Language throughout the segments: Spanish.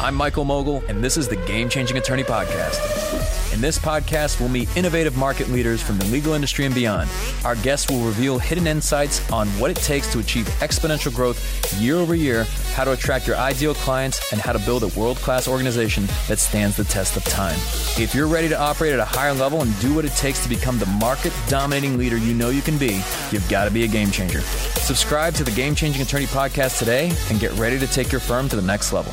I'm Michael Mogul, and this is the Game Changing Attorney Podcast. In this podcast, we'll meet innovative market leaders from the legal industry and beyond. Our guests will reveal hidden insights on what it takes to achieve exponential growth year over year, how to attract your ideal clients, and how to build a world class organization that stands the test of time. If you're ready to operate at a higher level and do what it takes to become the market dominating leader you know you can be, you've got to be a game changer. Subscribe to the Game Changing Attorney Podcast today and get ready to take your firm to the next level.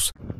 вопрос.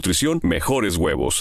nutrición, mejores huevos.